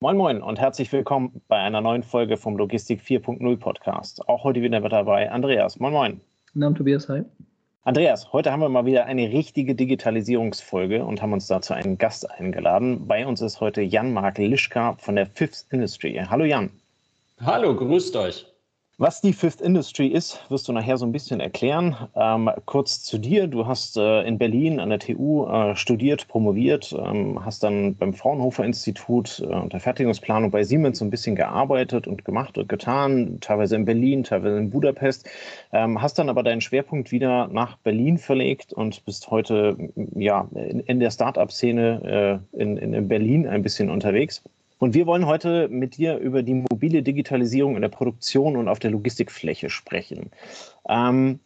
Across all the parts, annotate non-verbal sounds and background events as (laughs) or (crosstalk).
Moin Moin und herzlich willkommen bei einer neuen Folge vom Logistik 4.0 Podcast. Auch heute wieder mit dabei Andreas. Moin Moin. Namen Tobias, hi. Andreas, heute haben wir mal wieder eine richtige Digitalisierungsfolge und haben uns dazu einen Gast eingeladen. Bei uns ist heute Jan-Mark Lischka von der Fifth Industry. Hallo Jan. Hallo, grüßt euch. Was die Fifth Industry ist, wirst du nachher so ein bisschen erklären. Ähm, kurz zu dir. Du hast äh, in Berlin an der TU äh, studiert, promoviert, ähm, hast dann beim Fraunhofer Institut äh, unter Fertigungsplanung bei Siemens so ein bisschen gearbeitet und gemacht und getan, teilweise in Berlin, teilweise in Budapest. Ähm, hast dann aber deinen Schwerpunkt wieder nach Berlin verlegt und bist heute ja, in, in der Start-up-Szene äh, in, in Berlin ein bisschen unterwegs. Und wir wollen heute mit dir über die mobile Digitalisierung in der Produktion und auf der Logistikfläche sprechen. Ähm,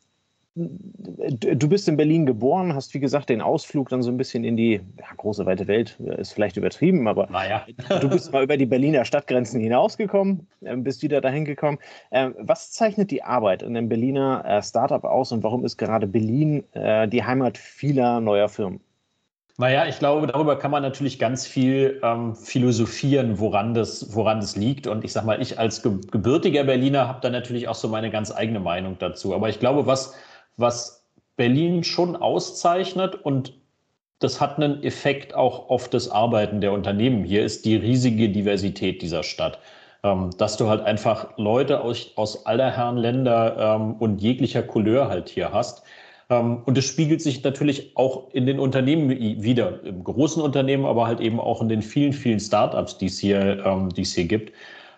du bist in Berlin geboren, hast wie gesagt den Ausflug dann so ein bisschen in die ja, große weite Welt, ist vielleicht übertrieben, aber naja. du bist mal über die Berliner Stadtgrenzen hinausgekommen, äh, bist wieder dahin gekommen. Ähm, was zeichnet die Arbeit in einem Berliner äh, Startup aus und warum ist gerade Berlin äh, die Heimat vieler neuer Firmen? Naja, ich glaube, darüber kann man natürlich ganz viel ähm, philosophieren, woran das, woran das liegt. Und ich sage mal, ich als ge gebürtiger Berliner habe da natürlich auch so meine ganz eigene Meinung dazu. Aber ich glaube, was, was Berlin schon auszeichnet und das hat einen Effekt auch auf das Arbeiten der Unternehmen hier, ist die riesige Diversität dieser Stadt. Ähm, dass du halt einfach Leute aus, aus aller Herren Länder ähm, und jeglicher Couleur halt hier hast. Ähm, und es spiegelt sich natürlich auch in den Unternehmen wieder, im großen Unternehmen, aber halt eben auch in den vielen, vielen Startups, die es hier, ähm, die es hier gibt.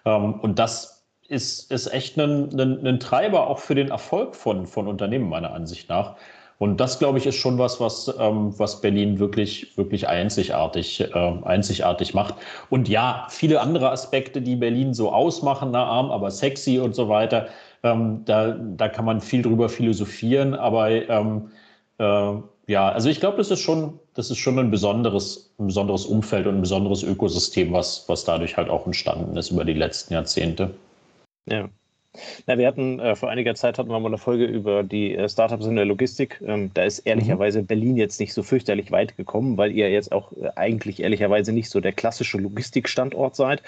Ähm, und das ist, ist echt ein, ein, ein Treiber auch für den Erfolg von, von Unternehmen, meiner Ansicht nach. Und das, glaube ich, ist schon was, was, was Berlin wirklich, wirklich einzigartig, einzigartig macht. Und ja, viele andere Aspekte, die Berlin so ausmachen, na, arm, aber sexy und so weiter, ähm, da, da kann man viel drüber philosophieren, aber ähm, äh, ja, also ich glaube, das ist schon, das ist schon ein besonderes, ein besonderes Umfeld und ein besonderes Ökosystem, was, was dadurch halt auch entstanden ist über die letzten Jahrzehnte. Ja. Na, wir hatten äh, vor einiger Zeit hatten wir mal eine Folge über die äh, Startups in der Logistik. Ähm, da ist ehrlicherweise mhm. Berlin jetzt nicht so fürchterlich weit gekommen, weil ihr jetzt auch äh, eigentlich ehrlicherweise nicht so der klassische Logistikstandort seid.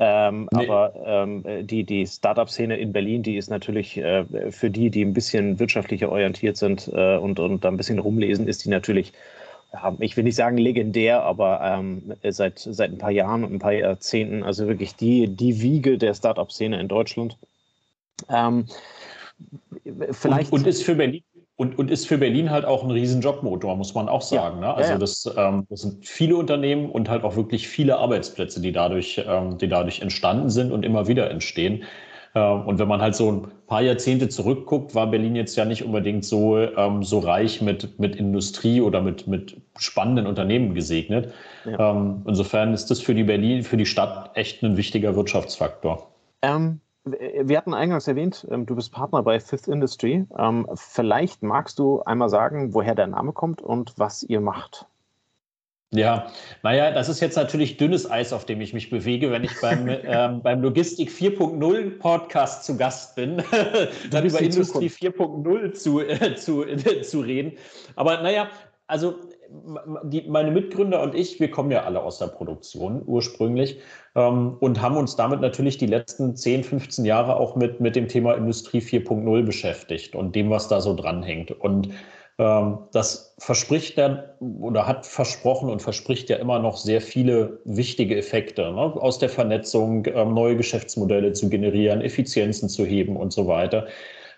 Ähm, nee. Aber ähm, die, die Startup-Szene in Berlin, die ist natürlich äh, für die, die ein bisschen wirtschaftlicher orientiert sind äh, und, und da ein bisschen rumlesen, ist die natürlich ich will nicht sagen legendär, aber ähm, seit, seit ein paar Jahren und ein paar Jahrzehnten, also wirklich die, die Wiege der Startup-Szene in Deutschland. Ähm, vielleicht und, und, ist für Berlin und, und ist für Berlin halt auch ein riesen Jobmotor, muss man auch sagen. Ja, ne? Also ja, Das, ähm, das sind viele Unternehmen und halt auch wirklich viele Arbeitsplätze, die dadurch, ähm, die dadurch entstanden sind und immer wieder entstehen. Ähm, und wenn man halt so ein paar Jahrzehnte zurückguckt, war Berlin jetzt ja nicht unbedingt so, ähm, so reich mit, mit Industrie oder mit, mit spannenden Unternehmen gesegnet. Ja. Ähm, insofern ist das für die Berlin, für die Stadt echt ein wichtiger Wirtschaftsfaktor. Ähm, wir hatten eingangs erwähnt, ähm, du bist Partner bei Fifth Industry. Ähm, vielleicht magst du einmal sagen, woher der Name kommt und was ihr macht. Ja, naja, das ist jetzt natürlich dünnes Eis, auf dem ich mich bewege, wenn ich beim, (laughs) ähm, beim Logistik 4.0 Podcast zu Gast bin, (laughs) dann über Industrie 4.0 zu, äh, zu, äh, (laughs) zu reden. Aber naja, also die, meine Mitgründer und ich, wir kommen ja alle aus der Produktion ursprünglich ähm, und haben uns damit natürlich die letzten 10, 15 Jahre auch mit, mit dem Thema Industrie 4.0 beschäftigt und dem, was da so dranhängt. Und ähm, das verspricht dann oder hat versprochen und verspricht ja immer noch sehr viele wichtige Effekte ne? aus der Vernetzung, ähm, neue Geschäftsmodelle zu generieren, Effizienzen zu heben und so weiter,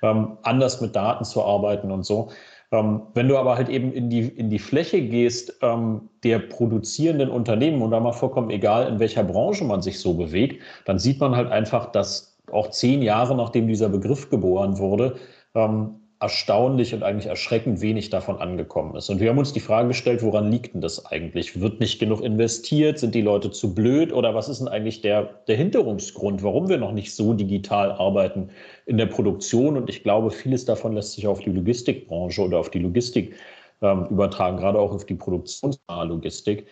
ähm, anders mit Daten zu arbeiten und so. Ähm, wenn du aber halt eben in die, in die Fläche gehst ähm, der produzierenden Unternehmen und da mal vollkommen egal, in welcher Branche man sich so bewegt, dann sieht man halt einfach, dass auch zehn Jahre nachdem dieser Begriff geboren wurde, ähm, erstaunlich und eigentlich erschreckend wenig davon angekommen ist. Und wir haben uns die Frage gestellt, woran liegt denn das eigentlich? Wird nicht genug investiert? Sind die Leute zu blöd? Oder was ist denn eigentlich der, der Hinterungsgrund, warum wir noch nicht so digital arbeiten in der Produktion? Und ich glaube, vieles davon lässt sich auf die Logistikbranche oder auf die Logistik ähm, übertragen, gerade auch auf die produktionsnahe Logistik.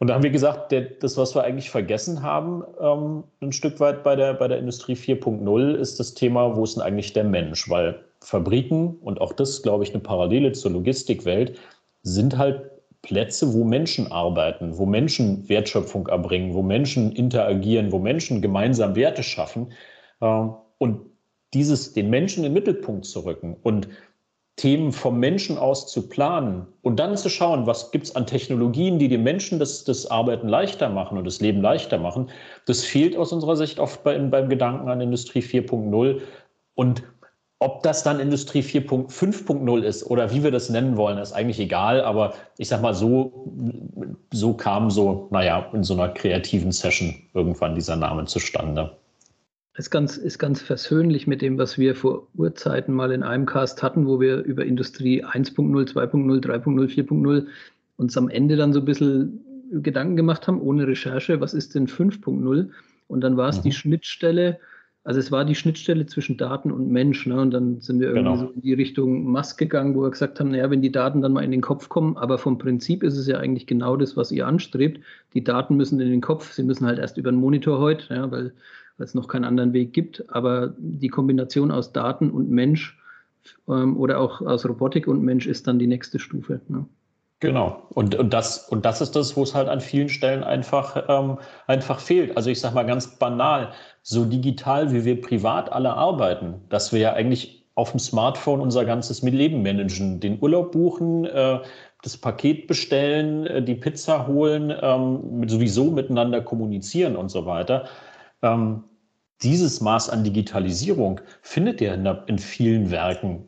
Und da haben wir gesagt, der, das, was wir eigentlich vergessen haben, ähm, ein Stück weit bei der, bei der Industrie 4.0, ist das Thema, wo ist denn eigentlich der Mensch? Weil Fabriken und auch das, glaube ich, eine Parallele zur Logistikwelt, sind halt Plätze, wo Menschen arbeiten, wo Menschen Wertschöpfung erbringen, wo Menschen interagieren, wo Menschen gemeinsam Werte schaffen. Ähm, und dieses, den Menschen in den Mittelpunkt zu rücken und Themen vom Menschen aus zu planen und dann zu schauen, was gibt es an Technologien, die den Menschen das, das Arbeiten leichter machen und das Leben leichter machen, das fehlt aus unserer Sicht oft bei, beim Gedanken an Industrie 4.0. Und ob das dann Industrie 4.5.0 ist oder wie wir das nennen wollen, ist eigentlich egal. Aber ich sag mal, so, so kam so, naja, in so einer kreativen Session irgendwann dieser Name zustande. Ist ganz, ist ganz versöhnlich mit dem, was wir vor Urzeiten mal in einem Cast hatten, wo wir über Industrie 1.0, 2.0, 3.0, 4.0 uns am Ende dann so ein bisschen Gedanken gemacht haben, ohne Recherche, was ist denn 5.0? Und dann war es mhm. die Schnittstelle also es war die Schnittstelle zwischen Daten und Mensch. Ne? Und dann sind wir irgendwie genau. so in die Richtung Musk gegangen, wo wir gesagt haben, naja, wenn die Daten dann mal in den Kopf kommen, aber vom Prinzip ist es ja eigentlich genau das, was ihr anstrebt. Die Daten müssen in den Kopf, sie müssen halt erst über den Monitor heute, ja, weil, weil es noch keinen anderen Weg gibt. Aber die Kombination aus Daten und Mensch ähm, oder auch aus Robotik und Mensch ist dann die nächste Stufe. Ne? Genau. Und, und, das, und das ist das, wo es halt an vielen Stellen einfach, ähm, einfach fehlt. Also ich sage mal ganz banal, so digital wie wir privat alle arbeiten, dass wir ja eigentlich auf dem Smartphone unser ganzes Leben managen, den Urlaub buchen, äh, das Paket bestellen, äh, die Pizza holen, ähm, sowieso miteinander kommunizieren und so weiter. Ähm, dieses Maß an Digitalisierung findet ihr in, in, vielen Werken,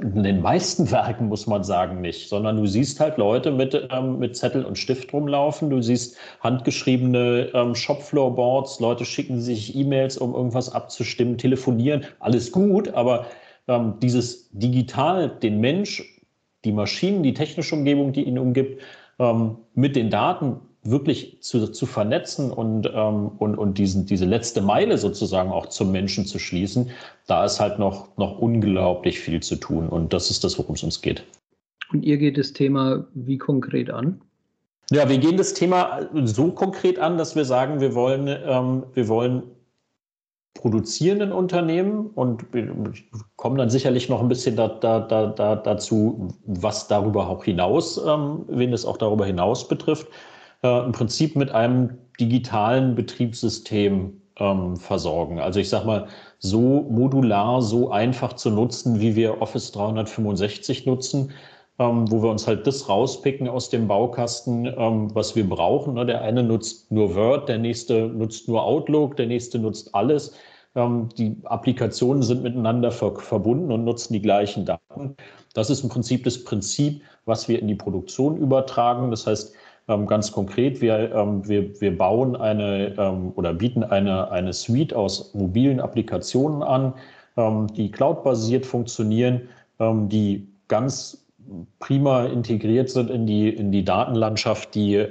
in den meisten Werken muss man sagen nicht, sondern du siehst halt Leute mit, ähm, mit Zettel und Stift rumlaufen, du siehst handgeschriebene ähm, Shopfloorboards, Leute schicken sich E-Mails, um irgendwas abzustimmen, telefonieren, alles gut, aber ähm, dieses Digital, den Mensch, die Maschinen, die technische Umgebung, die ihn umgibt, ähm, mit den Daten wirklich zu, zu vernetzen und, ähm, und, und diesen, diese letzte Meile sozusagen auch zum Menschen zu schließen, da ist halt noch, noch unglaublich viel zu tun. Und das ist das, worum es uns geht. Und ihr geht das Thema wie konkret an? Ja, wir gehen das Thema so konkret an, dass wir sagen, wir wollen, ähm, wir wollen produzierenden Unternehmen und kommen dann sicherlich noch ein bisschen da, da, da, dazu, was darüber auch hinaus, ähm, wen es auch darüber hinaus betrifft äh, im Prinzip mit einem digitalen Betriebssystem ähm, versorgen. Also ich sage mal, so modular, so einfach zu nutzen, wie wir Office 365 nutzen, ähm, wo wir uns halt das rauspicken aus dem Baukasten, ähm, was wir brauchen. Ne? Der eine nutzt nur Word, der nächste nutzt nur Outlook, der nächste nutzt alles. Ähm, die Applikationen sind miteinander ver verbunden und nutzen die gleichen Daten. Das ist im Prinzip das Prinzip, was wir in die Produktion übertragen. Das heißt, ähm, ganz konkret, wir, ähm, wir, wir bauen eine ähm, oder bieten eine, eine Suite aus mobilen Applikationen an, die cloud-basiert funktionieren, die ganz prima integriert sind in die, in die Datenlandschaft, die,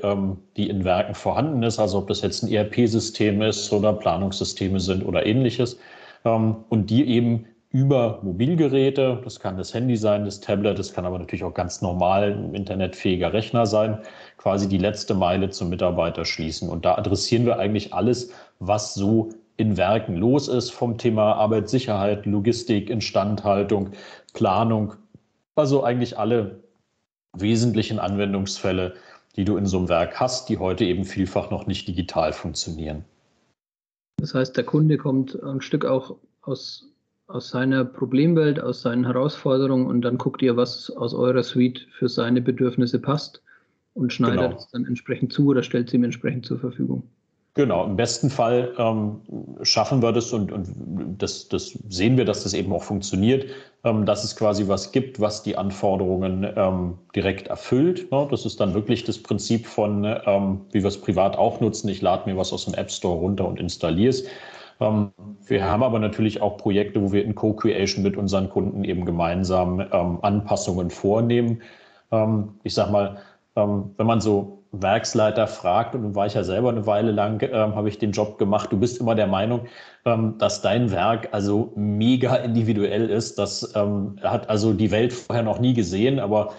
die in Werken vorhanden ist, also ob das jetzt ein ERP-System ist oder Planungssysteme sind oder ähnliches, und die eben über Mobilgeräte, das kann das Handy sein, das Tablet, das kann aber natürlich auch ganz normal ein internetfähiger Rechner sein, quasi die letzte Meile zum Mitarbeiter schließen. Und da adressieren wir eigentlich alles, was so in Werken los ist, vom Thema Arbeitssicherheit, Logistik, Instandhaltung, Planung. Also eigentlich alle wesentlichen Anwendungsfälle, die du in so einem Werk hast, die heute eben vielfach noch nicht digital funktionieren. Das heißt, der Kunde kommt ein Stück auch aus, aus seiner Problemwelt, aus seinen Herausforderungen und dann guckt ihr, was aus eurer Suite für seine Bedürfnisse passt und schneidet genau. es dann entsprechend zu oder stellt sie ihm entsprechend zur Verfügung. Genau, im besten Fall ähm, schaffen wir das und, und das, das, sehen wir, dass das eben auch funktioniert, ähm, dass es quasi was gibt, was die Anforderungen ähm, direkt erfüllt. Ne? Das ist dann wirklich das Prinzip von, ähm, wie wir es privat auch nutzen. Ich lade mir was aus dem App Store runter und installiere es. Ähm, wir haben aber natürlich auch Projekte, wo wir in Co-Creation mit unseren Kunden eben gemeinsam ähm, Anpassungen vornehmen. ich sage mal, ähm, wenn man so Werksleiter fragt, und war ich ja selber eine Weile lang, ähm, habe ich den Job gemacht, du bist immer der Meinung, ähm, dass dein Werk also mega individuell ist. Das ähm, hat also die Welt vorher noch nie gesehen, aber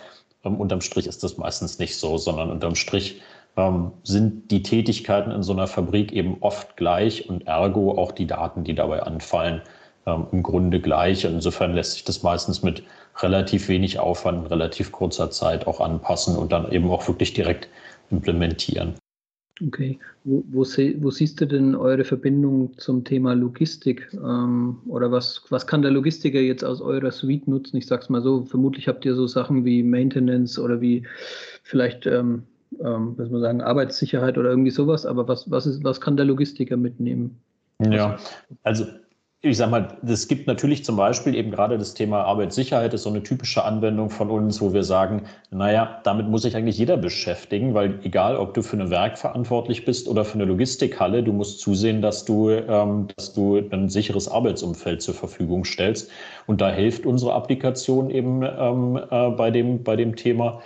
ähm, unterm Strich ist das meistens nicht so, sondern unterm Strich ähm, sind die Tätigkeiten in so einer Fabrik eben oft gleich und ergo auch die Daten, die dabei anfallen, ähm, im Grunde gleich. insofern lässt sich das meistens mit relativ wenig Aufwand in relativ kurzer Zeit auch anpassen und dann eben auch wirklich direkt implementieren. Okay. Wo, wo, wo, siehst du denn eure Verbindung zum Thema Logistik? Ähm, oder was, was kann der Logistiker jetzt aus eurer Suite nutzen? Ich sage es mal so, vermutlich habt ihr so Sachen wie Maintenance oder wie vielleicht, ähm, ähm, was man sagen, Arbeitssicherheit oder irgendwie sowas. Aber was, was, ist, was kann der Logistiker mitnehmen? Ja, also ich sage mal, es gibt natürlich zum Beispiel eben gerade das Thema Arbeitssicherheit, ist so eine typische Anwendung von uns, wo wir sagen, naja, damit muss sich eigentlich jeder beschäftigen, weil egal, ob du für ein Werk verantwortlich bist oder für eine Logistikhalle, du musst zusehen, dass du, ähm, dass du ein sicheres Arbeitsumfeld zur Verfügung stellst. Und da hilft unsere Applikation eben ähm, äh, bei, dem, bei dem Thema.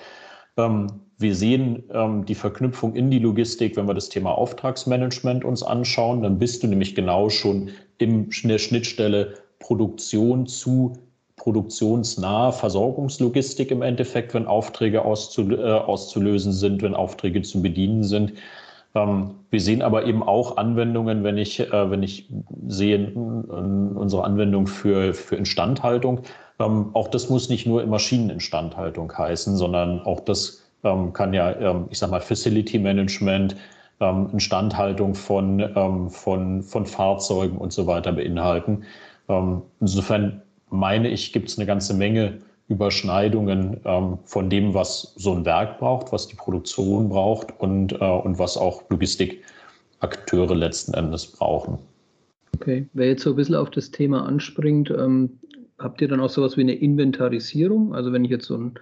Ähm, wir sehen ähm, die Verknüpfung in die Logistik, wenn wir das Thema Auftragsmanagement uns anschauen. Dann bist du nämlich genau schon in der Schnittstelle Produktion zu produktionsnahe Versorgungslogistik im Endeffekt, wenn Aufträge auszul äh, auszulösen sind, wenn Aufträge zu bedienen sind. Ähm, wir sehen aber eben auch Anwendungen, wenn ich, äh, wenn ich sehe unsere Anwendung für, für Instandhaltung. Ähm, auch das muss nicht nur in Maschineninstandhaltung heißen, sondern auch das kann ja, ähm, ich sag mal, Facility Management, ähm, Instandhaltung von, ähm, von, von Fahrzeugen und so weiter beinhalten. Ähm, insofern meine ich, gibt es eine ganze Menge Überschneidungen ähm, von dem, was so ein Werk braucht, was die Produktion braucht und, äh, und was auch Logistikakteure letzten Endes brauchen. Okay, wer jetzt so ein bisschen auf das Thema anspringt, ähm, habt ihr dann auch sowas wie eine Inventarisierung? Also wenn ich jetzt so ein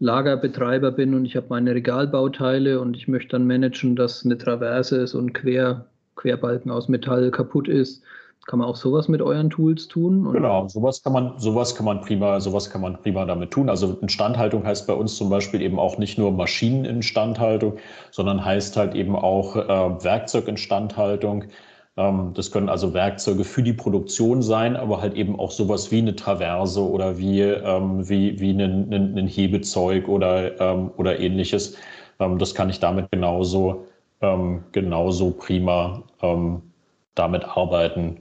Lagerbetreiber bin und ich habe meine Regalbauteile und ich möchte dann managen, dass eine Traverse, so ein Quer, Querbalken aus Metall kaputt ist. Kann man auch sowas mit euren Tools tun? Oder? Genau, sowas kann man, sowas kann man prima, sowas kann man prima damit tun. Also Instandhaltung heißt bei uns zum Beispiel eben auch nicht nur Maschineninstandhaltung, sondern heißt halt eben auch äh, Werkzeuginstandhaltung. Ähm, das können also Werkzeuge für die Produktion sein, aber halt eben auch sowas wie eine Traverse oder wie, ähm, wie, wie ein, ein, ein Hebezeug oder, ähm, oder ähnliches. das kann ich damit genauso, genauso prima damit arbeiten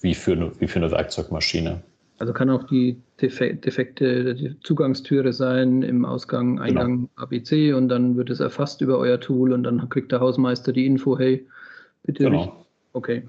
wie, für eine, wie für eine Werkzeugmaschine. Also kann auch die defekte die Zugangstüre sein im Ausgang, genau. Eingang genau. ABC und dann wird es erfasst über euer Tool und dann kriegt der Hausmeister die Info, hey, bitte genau. Okay.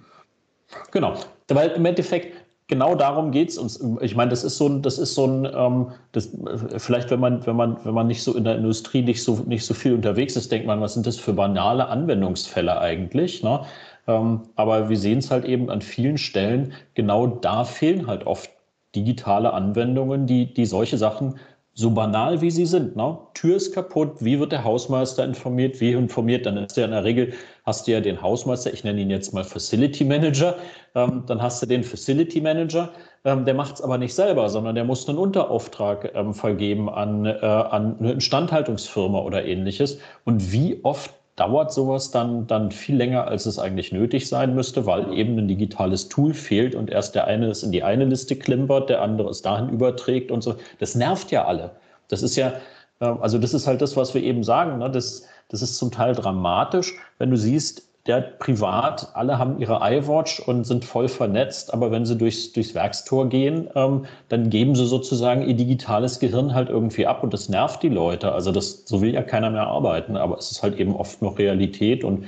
Genau, weil im Endeffekt genau darum geht es uns. Ich meine, das ist so ein, das ist so ein, ähm, das, vielleicht wenn man, wenn man, wenn man nicht so in der Industrie nicht so, nicht so viel unterwegs ist, denkt man, was sind das für banale Anwendungsfälle eigentlich? Ne? Ähm, aber wir sehen es halt eben an vielen Stellen, genau da fehlen halt oft digitale Anwendungen, die, die solche Sachen so banal wie sie sind. Ne? Tür ist kaputt, wie wird der Hausmeister informiert, wie informiert, dann ist ja in der Regel, hast du ja den Hausmeister, ich nenne ihn jetzt mal Facility Manager, ähm, dann hast du den Facility Manager, ähm, der macht es aber nicht selber, sondern der muss einen Unterauftrag ähm, vergeben an, äh, an eine Instandhaltungsfirma oder ähnliches. Und wie oft dauert sowas dann, dann viel länger, als es eigentlich nötig sein müsste, weil eben ein digitales Tool fehlt und erst der eine es in die eine Liste klimpert, der andere es dahin überträgt und so. Das nervt ja alle. Das ist ja, äh, also das ist halt das, was wir eben sagen. Ne? Das, das ist zum Teil dramatisch, wenn du siehst, der privat, alle haben ihre iWatch und sind voll vernetzt, aber wenn sie durchs, durchs Werkstor gehen, ähm, dann geben sie sozusagen ihr digitales Gehirn halt irgendwie ab und das nervt die Leute. Also das, so will ja keiner mehr arbeiten, aber es ist halt eben oft noch Realität und,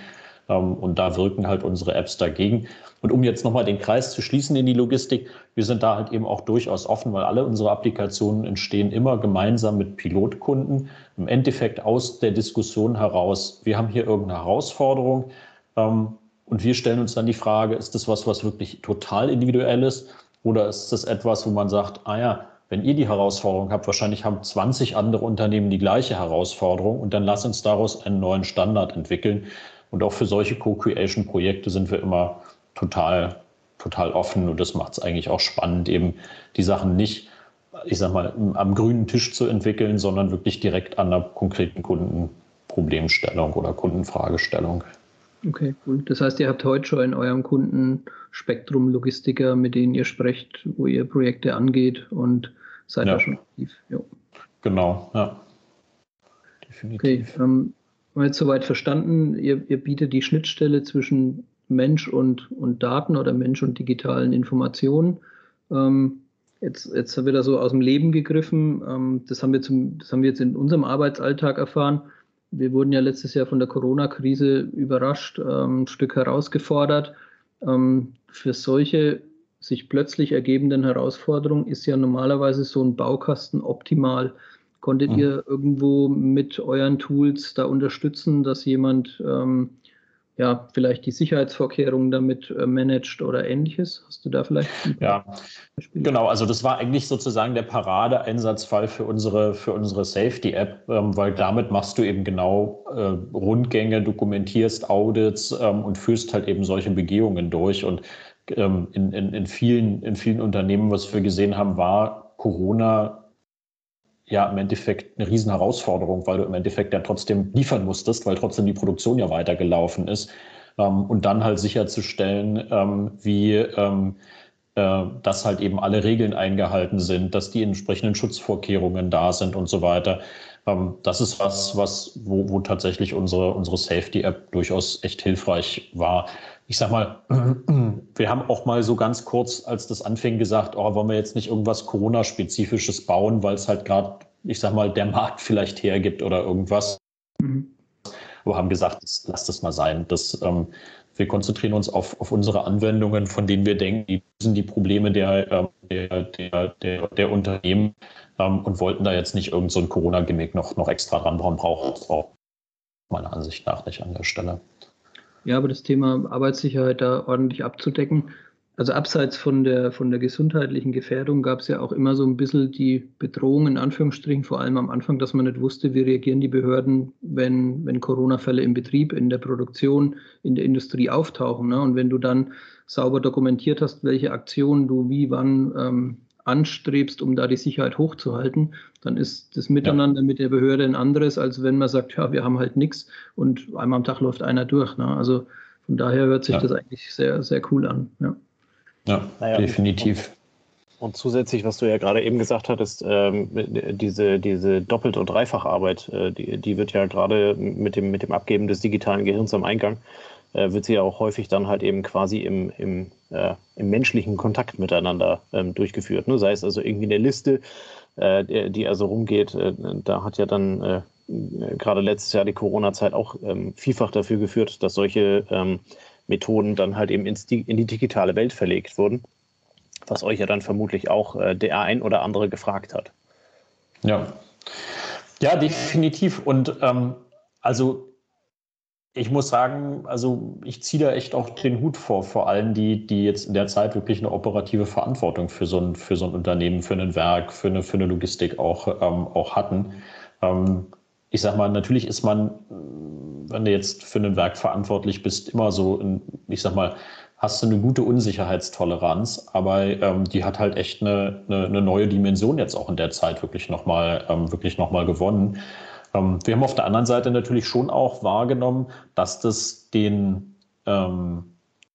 und da wirken halt unsere Apps dagegen. Und um jetzt nochmal den Kreis zu schließen in die Logistik, wir sind da halt eben auch durchaus offen, weil alle unsere Applikationen entstehen immer gemeinsam mit Pilotkunden. Im Endeffekt aus der Diskussion heraus, wir haben hier irgendeine Herausforderung, ähm, und wir stellen uns dann die Frage, ist das was, was wirklich total individuell ist? Oder ist das etwas, wo man sagt, ah ja, wenn ihr die Herausforderung habt, wahrscheinlich haben 20 andere Unternehmen die gleiche Herausforderung und dann lass uns daraus einen neuen Standard entwickeln. Und auch für solche Co-Creation-Projekte sind wir immer total, total offen und das macht es eigentlich auch spannend, eben die Sachen nicht, ich sag mal, am grünen Tisch zu entwickeln, sondern wirklich direkt an einer konkreten Kundenproblemstellung oder Kundenfragestellung. Okay, cool. Das heißt, ihr habt heute schon in eurem Kundenspektrum Logistiker, mit denen ihr sprecht, wo ihr Projekte angeht und seid ja. da schon aktiv. Jo. Genau, ja. Definitiv. Okay, ähm, haben wir jetzt soweit verstanden, ihr, ihr bietet die Schnittstelle zwischen Mensch und, und Daten oder Mensch und digitalen Informationen. Ähm, jetzt, jetzt wird er so aus dem Leben gegriffen. Ähm, das, haben wir zum, das haben wir jetzt in unserem Arbeitsalltag erfahren. Wir wurden ja letztes Jahr von der Corona-Krise überrascht, ähm, ein Stück herausgefordert. Ähm, für solche sich plötzlich ergebenden Herausforderungen ist ja normalerweise so ein Baukasten optimal. Konntet mhm. ihr irgendwo mit euren Tools da unterstützen, dass jemand ähm, ja, vielleicht die Sicherheitsvorkehrungen damit äh, managt oder ähnliches? Hast du da vielleicht? Ja, genau. Also das war eigentlich sozusagen der Paradeeinsatzfall für unsere, für unsere Safety-App, ähm, weil damit machst du eben genau äh, Rundgänge, dokumentierst Audits ähm, und führst halt eben solche Begehungen durch. Und ähm, in, in, in, vielen, in vielen Unternehmen, was wir gesehen haben, war Corona ja im Endeffekt eine Riesenherausforderung, weil du im Endeffekt ja trotzdem liefern musstest, weil trotzdem die Produktion ja weitergelaufen ist. Ähm, und dann halt sicherzustellen, ähm, wie ähm, äh, dass halt eben alle Regeln eingehalten sind, dass die entsprechenden Schutzvorkehrungen da sind und so weiter. Ähm, das ist was, was wo, wo tatsächlich unsere, unsere Safety-App durchaus echt hilfreich war ich sag mal, (clears throat) wir haben auch mal so ganz kurz, als das anfing, gesagt, oh, wollen wir jetzt nicht irgendwas Corona-spezifisches bauen, weil es halt gerade, ich sag mal, der Markt vielleicht hergibt oder irgendwas. Mhm. Wir haben gesagt, das, lass das mal sein. Das, ähm, wir konzentrieren uns auf, auf unsere Anwendungen, von denen wir denken, die sind die Probleme der, ähm, der, der, der, der Unternehmen ähm, und wollten da jetzt nicht irgendein so Corona-Gimmick noch, noch extra ranbauen, braucht es auch meiner Ansicht nach nicht an der Stelle. Ja, aber das Thema Arbeitssicherheit da ordentlich abzudecken. Also abseits von der, von der gesundheitlichen Gefährdung gab es ja auch immer so ein bisschen die Bedrohung in Anführungsstrichen, vor allem am Anfang, dass man nicht wusste, wie reagieren die Behörden, wenn, wenn Corona-Fälle im Betrieb, in der Produktion, in der Industrie auftauchen. Ne? Und wenn du dann sauber dokumentiert hast, welche Aktionen du wie, wann ähm, anstrebst, um da die Sicherheit hochzuhalten, dann ist das Miteinander ja. mit der Behörde ein anderes, als wenn man sagt, ja, wir haben halt nichts und einmal am Tag läuft einer durch. Ne? Also von daher hört sich ja. das eigentlich sehr, sehr cool an. Ja, ja naja, definitiv. Und, und, zusätzlich, was du ja gerade eben gesagt hattest, ähm, diese, diese Doppelt- und Dreifacharbeit, äh, die, die wird ja gerade mit dem, mit dem Abgeben des digitalen Gehirns am Eingang äh, wird sie ja auch häufig dann halt eben quasi im, im, äh, im menschlichen Kontakt miteinander ähm, durchgeführt. Ne? Sei es also irgendwie eine Liste, äh, die, also rumgeht. Äh, da hat ja dann äh, gerade letztes Jahr die Corona-Zeit auch ähm, vielfach dafür geführt, dass solche ähm, Methoden dann halt eben ins, in die digitale Welt verlegt wurden, was euch ja dann vermutlich auch äh, der ein oder andere gefragt hat. Ja, ja, definitiv. Und ähm, also ich muss sagen, also ich ziehe da echt auch den Hut vor, vor allem die, die jetzt in der Zeit wirklich eine operative Verantwortung für so ein, für so ein Unternehmen, für ein Werk, für eine, für eine Logistik auch, ähm, auch hatten. Ähm, ich sag mal, natürlich ist man, wenn du jetzt für ein Werk verantwortlich bist, immer so, in, ich sag mal, hast du eine gute Unsicherheitstoleranz, aber ähm, die hat halt echt eine, eine, eine, neue Dimension jetzt auch in der Zeit wirklich nochmal ähm, noch gewonnen. Ähm, wir haben auf der anderen Seite natürlich schon auch wahrgenommen, dass das den, ähm,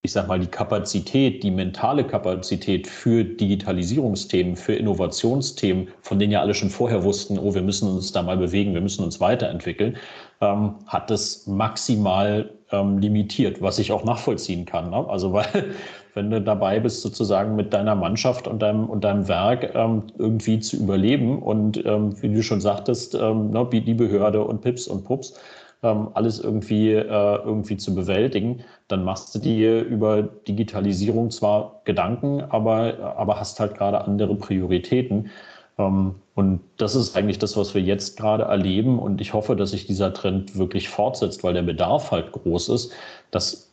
ich sag mal, die Kapazität, die mentale Kapazität für Digitalisierungsthemen, für Innovationsthemen, von denen ja alle schon vorher wussten, oh, wir müssen uns da mal bewegen, wir müssen uns weiterentwickeln, ähm, hat das maximal ähm, limitiert, was ich auch nachvollziehen kann. Ne? Also (laughs) weil wenn du dabei bist, sozusagen mit deiner Mannschaft und deinem, und deinem Werk ähm, irgendwie zu überleben und ähm, wie du schon sagtest, ähm, ne, die Behörde und Pips und Pups, ähm, alles irgendwie, äh, irgendwie zu bewältigen, dann machst du dir über Digitalisierung zwar Gedanken, aber, aber hast halt gerade andere Prioritäten. Ähm, und das ist eigentlich das, was wir jetzt gerade erleben. Und ich hoffe, dass sich dieser Trend wirklich fortsetzt, weil der Bedarf halt groß ist, dass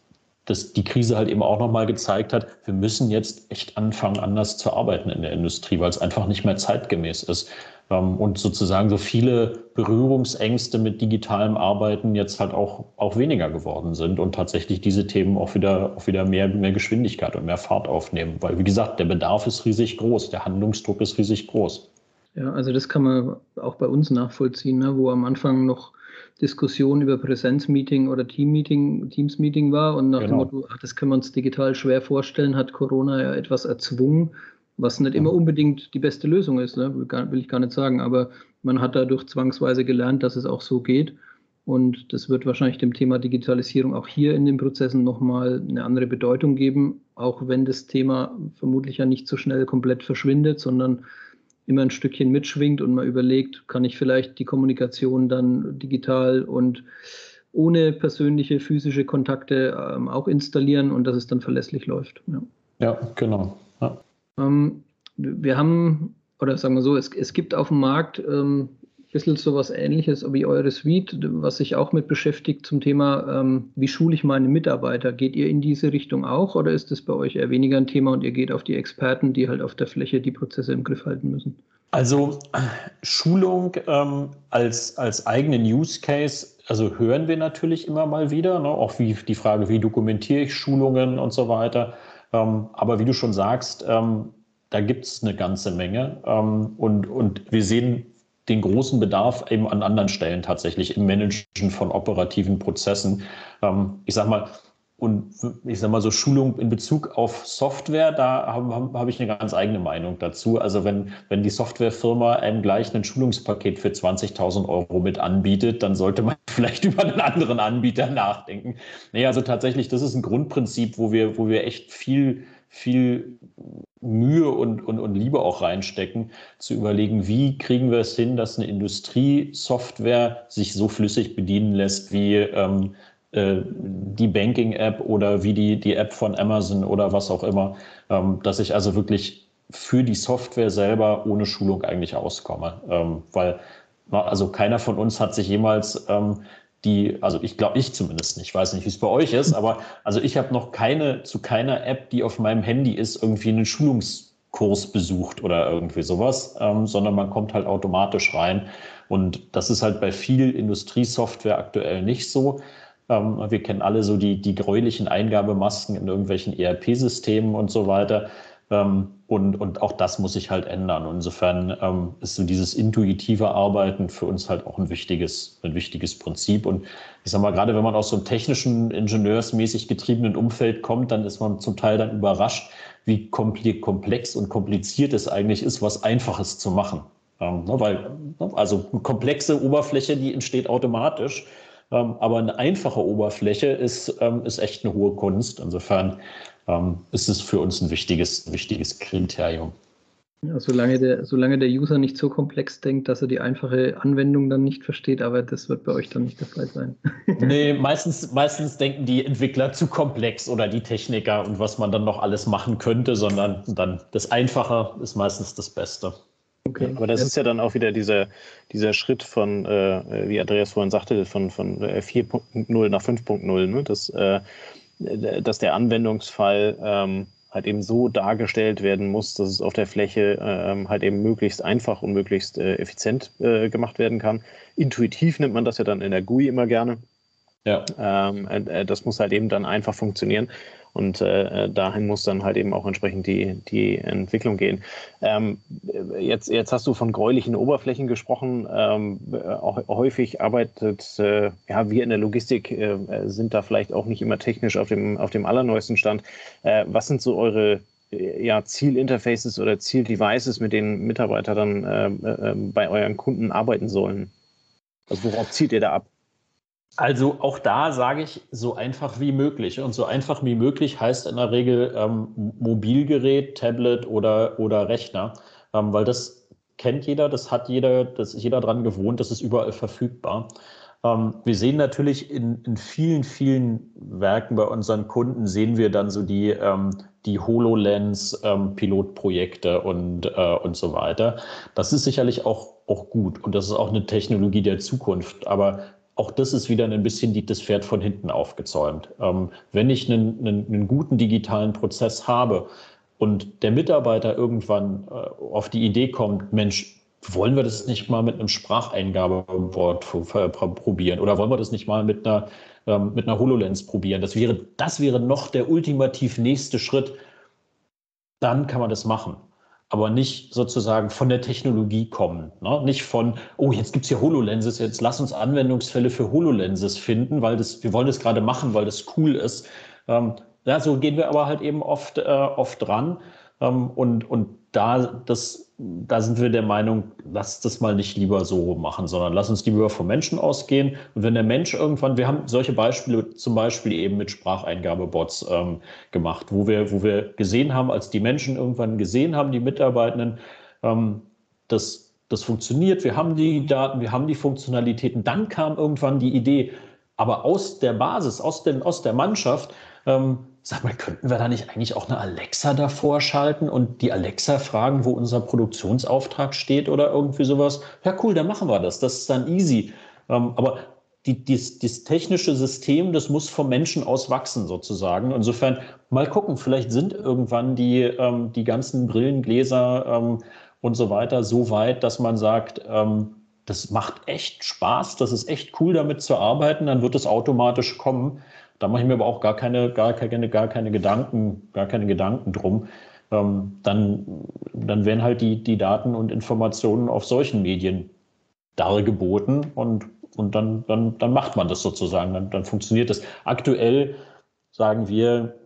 dass die Krise halt eben auch nochmal gezeigt hat, wir müssen jetzt echt anfangen, anders zu arbeiten in der Industrie, weil es einfach nicht mehr zeitgemäß ist. Ähm, und sozusagen so viele Berührungsängste mit digitalem Arbeiten jetzt halt auch, auch weniger geworden sind und tatsächlich diese Themen auch wieder, auch wieder mehr, mehr Geschwindigkeit und mehr Fahrt aufnehmen. Weil, wie gesagt, der Bedarf ist riesig groß, der Handlungsdruck ist riesig groß. Ja, also das kann man auch bei uns nachvollziehen, ne, wo am Anfang noch Diskussion über Präsenzmeeting oder Teammeeting, Teams-Meeting war und nach genau. dem Motto, ach, das können wir uns digital schwer vorstellen, hat Corona ja etwas erzwungen, was nicht immer unbedingt die beste Lösung ist, ne? will, ich gar nicht sagen, aber man hat dadurch zwangsweise gelernt, dass es auch so geht. Und das wird wahrscheinlich dem Thema Digitalisierung auch hier in den Prozessen nochmal eine andere Bedeutung geben, auch wenn das Thema vermutlich ja nicht so schnell komplett verschwindet, sondern immer ein Stückchen mitschwingt und man überlegt, kann ich vielleicht die Kommunikation dann digital und ohne persönliche physische Kontakte ähm, auch installieren und dass es dann verlässlich läuft. Ja, ja genau. Ja. Ähm, wir haben, oder sagen wir so, es, es gibt auf dem Markt ähm, bisschen so was ähnliches wie eure Suite, was sich auch mit beschäftigt zum Thema, ähm, wie schule ich meine Mitarbeiter? Geht ihr in diese Richtung auch oder ist das bei euch eher weniger ein Thema und ihr geht auf die Experten, die halt auf der Fläche die Prozesse im Griff halten müssen? Also Schulung ähm, als, als eigenen Use Case, also hören wir natürlich immer mal wieder, ne? auch wie die Frage, wie dokumentiere ich Schulungen und so weiter. Ähm, aber wie du schon sagst, ähm, da gibt es eine ganze Menge. Ähm, und, und wir sehen den großen Bedarf eben an anderen Stellen tatsächlich im Managen von operativen Prozessen. Ähm, ich sag mal, und ich sage mal so Schulung in Bezug auf Software, da habe hab ich eine ganz eigene Meinung dazu. Also wenn, wenn die Softwarefirma einem gleich ein Schulungspaket für 20.000 Euro mit anbietet, dann sollte man (laughs) vielleicht über einen anderen Anbieter nachdenken. Nee, also tatsächlich, das ist ein Grundprinzip, wo wir, wo wir echt viel, viel Mühe und, und, und Liebe auch reinstecken, zu überlegen, wie kriegen wir es hin, dass eine Industriesoftware sich so flüssig bedienen lässt, wie ähm, äh, die Banking-App oder wie die, die App von Amazon oder was auch immer, ähm, dass ich also wirklich für die Software selber ohne Schulung eigentlich auskomme. Ähm, weil, also keiner von uns hat sich jemals ähm, die, also ich glaube ich zumindest nicht, ich weiß nicht, wie es bei euch ist, aber also ich habe noch keine, zu keiner App, die auf meinem Handy ist, irgendwie einen Schulungskurs besucht oder irgendwie sowas, ähm, sondern man kommt halt automatisch rein. Und das ist halt bei viel Industriesoftware aktuell nicht so. Ähm, wir kennen alle so die, die gräulichen Eingabemasken in irgendwelchen ERP-Systemen und so weiter. Ähm, und, und auch das muss sich halt ändern. Und insofern ähm, ist so dieses intuitive Arbeiten für uns halt auch ein wichtiges, ein wichtiges Prinzip. Und ich sage mal, gerade wenn man aus so einem technischen, ingenieursmäßig getriebenen Umfeld kommt, dann ist man zum Teil dann überrascht, wie komplex und kompliziert es eigentlich ist, was Einfaches zu machen. Ähm, ne, weil, ne, also eine komplexe Oberfläche, die entsteht automatisch. Ähm, aber eine einfache Oberfläche ist, ähm, ist echt eine hohe Kunst. Insofern ähm, ist es für uns ein wichtiges, wichtiges Kriterium. Ja, solange, der, solange der User nicht so komplex denkt, dass er die einfache Anwendung dann nicht versteht, aber das wird bei euch dann nicht der Fall sein. (laughs) nee, meistens, meistens denken die Entwickler zu komplex oder die Techniker und was man dann noch alles machen könnte, sondern dann das Einfache ist meistens das Beste. Okay. Aber das ist ja dann auch wieder dieser, dieser Schritt von, äh, wie Andreas vorhin sagte, von, von 4.0 äh, nach 5.0, ne? dass, äh, dass der Anwendungsfall ähm, halt eben so dargestellt werden muss, dass es auf der Fläche ähm, halt eben möglichst einfach und möglichst äh, effizient äh, gemacht werden kann. Intuitiv nimmt man das ja dann in der GUI immer gerne. Ja. Ähm, äh, das muss halt eben dann einfach funktionieren. Und äh, dahin muss dann halt eben auch entsprechend die, die Entwicklung gehen. Ähm, jetzt, jetzt hast du von gräulichen Oberflächen gesprochen. Ähm, häufig arbeitet, äh, ja, wir in der Logistik äh, sind da vielleicht auch nicht immer technisch auf dem, auf dem allerneuesten Stand. Äh, was sind so eure äh, ja, Zielinterfaces oder Zieldevices, mit denen Mitarbeiter dann äh, äh, bei euren Kunden arbeiten sollen? Also worauf zielt ihr da ab? Also auch da sage ich so einfach wie möglich. Und so einfach wie möglich heißt in der Regel ähm, Mobilgerät, Tablet oder, oder Rechner, ähm, weil das kennt jeder, das hat jeder, das ist jeder dran gewohnt, das ist überall verfügbar. Ähm, wir sehen natürlich in, in vielen, vielen Werken bei unseren Kunden sehen wir dann so die, ähm, die HoloLens-Pilotprojekte ähm, und, äh, und so weiter. Das ist sicherlich auch, auch gut und das ist auch eine Technologie der Zukunft. Aber auch das ist wieder ein bisschen die, das Pferd von hinten aufgezäumt. Ähm, wenn ich einen, einen, einen, guten digitalen Prozess habe und der Mitarbeiter irgendwann äh, auf die Idee kommt, Mensch, wollen wir das nicht mal mit einem Spracheingabewort probieren oder wollen wir das nicht mal mit einer, ähm, mit einer HoloLens probieren? Das wäre, das wäre noch der ultimativ nächste Schritt. Dann kann man das machen aber nicht sozusagen von der Technologie kommen. Ne? Nicht von, oh, jetzt gibt es hier HoloLenses, jetzt lass uns Anwendungsfälle für HoloLenses finden, weil das, wir wollen das gerade machen, weil das cool ist. Ähm, ja, so gehen wir aber halt eben oft, äh, oft dran. Ähm, und, und da, das, da sind wir der Meinung, lass das mal nicht lieber so machen, sondern lass uns lieber vom Menschen ausgehen. Und wenn der Mensch irgendwann, wir haben solche Beispiele zum Beispiel eben mit Spracheingabebots ähm, gemacht, wo wir, wo wir gesehen haben, als die Menschen irgendwann gesehen haben, die Mitarbeitenden, ähm, dass das funktioniert, wir haben die Daten, wir haben die Funktionalitäten, dann kam irgendwann die Idee, aber aus der Basis, aus, den, aus der Mannschaft, ähm, sag mal, könnten wir da nicht eigentlich auch eine Alexa davor schalten und die Alexa fragen, wo unser Produktionsauftrag steht oder irgendwie sowas? Ja, cool, dann machen wir das. Das ist dann easy. Ähm, aber die, dies, das technische System, das muss vom Menschen aus wachsen sozusagen. Insofern mal gucken, vielleicht sind irgendwann die, ähm, die ganzen Brillengläser ähm, und so weiter so weit, dass man sagt, ähm, das macht echt Spaß, das ist echt cool, damit zu arbeiten, dann wird es automatisch kommen. Da mache ich mir aber auch gar keine, gar keine, gar keine Gedanken, gar keine Gedanken drum. Ähm, dann, dann werden halt die, die Daten und Informationen auf solchen Medien dargeboten und, und dann, dann, dann macht man das sozusagen, dann, dann funktioniert das. Aktuell sagen wir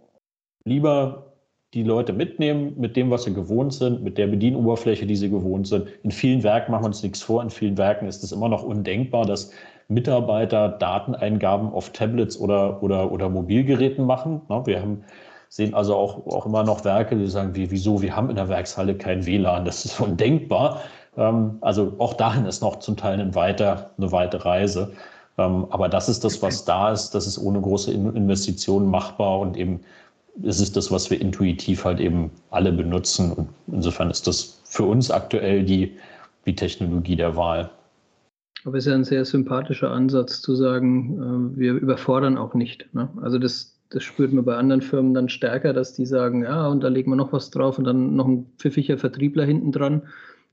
lieber die Leute mitnehmen mit dem, was sie gewohnt sind, mit der Bedienoberfläche, die sie gewohnt sind. In vielen Werken machen wir uns nichts vor, in vielen Werken ist es immer noch undenkbar, dass Mitarbeiter Dateneingaben auf Tablets oder, oder, oder Mobilgeräten machen. Wir haben, sehen also auch, auch immer noch Werke, die sagen, wie, wieso, wir haben in der Werkshalle kein WLAN, das ist (laughs) undenkbar. Ähm, also auch dahin ist noch zum Teil eine weite, eine weite Reise. Ähm, aber das ist das, was da ist. Das ist ohne große Investitionen machbar und eben ist es das, was wir intuitiv halt eben alle benutzen. Und insofern ist das für uns aktuell die, die Technologie der Wahl. Aber es ist ja ein sehr sympathischer Ansatz zu sagen, äh, wir überfordern auch nicht. Ne? Also das, das spürt man bei anderen Firmen dann stärker, dass die sagen, ja, und da legen wir noch was drauf und dann noch ein pfiffiger Vertriebler hinten dran.